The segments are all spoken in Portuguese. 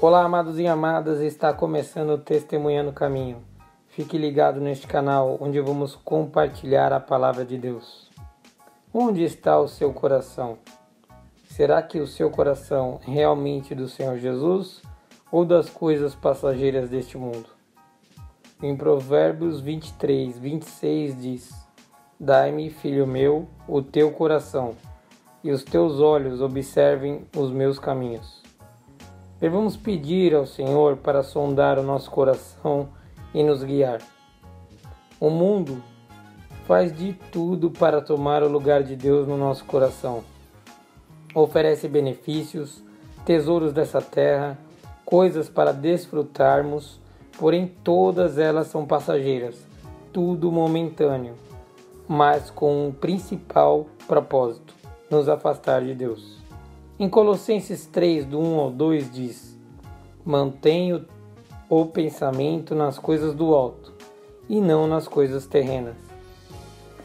Olá, amados e amadas, está começando o Testemunhando Caminho. Fique ligado neste canal onde vamos compartilhar a palavra de Deus. Onde está o seu coração? Será que o seu coração é realmente do Senhor Jesus ou das coisas passageiras deste mundo? Em Provérbios 23, 26 diz: Dai-me, filho meu, o teu coração, e os teus olhos observem os meus caminhos. Devemos pedir ao Senhor para sondar o nosso coração e nos guiar. O mundo faz de tudo para tomar o lugar de Deus no nosso coração. Oferece benefícios, tesouros dessa terra, coisas para desfrutarmos, porém todas elas são passageiras, tudo momentâneo, mas com um principal propósito: nos afastar de Deus. Em Colossenses 3, do 1 ao 2, diz: Mantenho o pensamento nas coisas do alto e não nas coisas terrenas.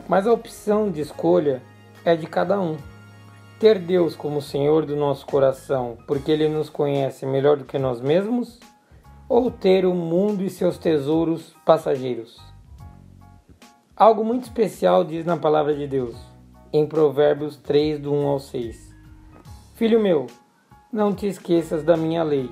Mas a opção de escolha é de cada um. Ter Deus como Senhor do nosso coração, porque Ele nos conhece melhor do que nós mesmos, ou ter o mundo e seus tesouros passageiros. Algo muito especial diz na palavra de Deus, em Provérbios 3, do 1 ao 6. Filho meu, não te esqueças da minha lei,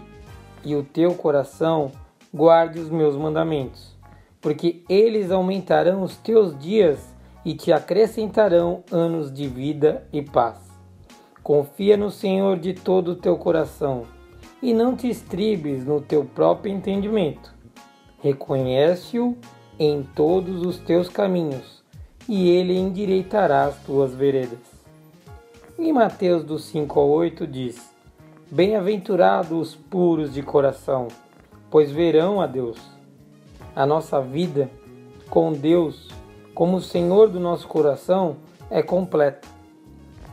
e o teu coração guarde os meus mandamentos, porque eles aumentarão os teus dias e te acrescentarão anos de vida e paz. Confia no Senhor de todo o teu coração e não te estribes no teu próprio entendimento. Reconhece-o em todos os teus caminhos, e ele endireitará as tuas veredas. Em Mateus do 5 ao 8 diz: Bem-aventurados os puros de coração, pois verão a Deus. A nossa vida com Deus, como o Senhor do nosso coração, é completa.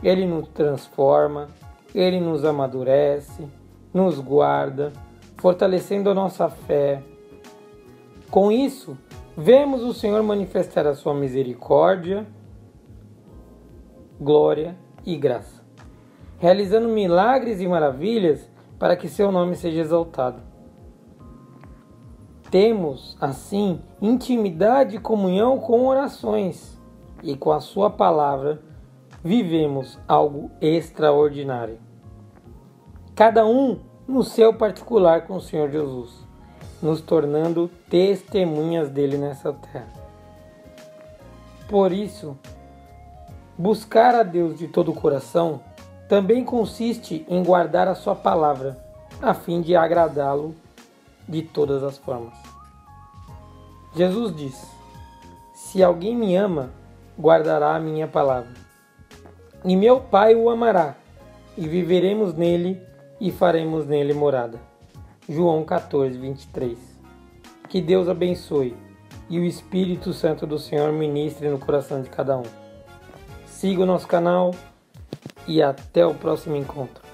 Ele nos transforma, ele nos amadurece, nos guarda, fortalecendo a nossa fé. Com isso, vemos o Senhor manifestar a sua misericórdia, glória e graça, realizando milagres e maravilhas para que seu nome seja exaltado. Temos, assim, intimidade e comunhão com orações, e com a Sua palavra vivemos algo extraordinário. Cada um no seu particular com o Senhor Jesus, nos tornando testemunhas dele nessa terra. Por isso, Buscar a Deus de todo o coração também consiste em guardar a Sua palavra, a fim de agradá-lo de todas as formas. Jesus diz: Se alguém me ama, guardará a minha palavra. E meu Pai o amará, e viveremos nele e faremos nele morada. João 14, 23. Que Deus abençoe e o Espírito Santo do Senhor ministre no coração de cada um. Siga o nosso canal e até o próximo encontro.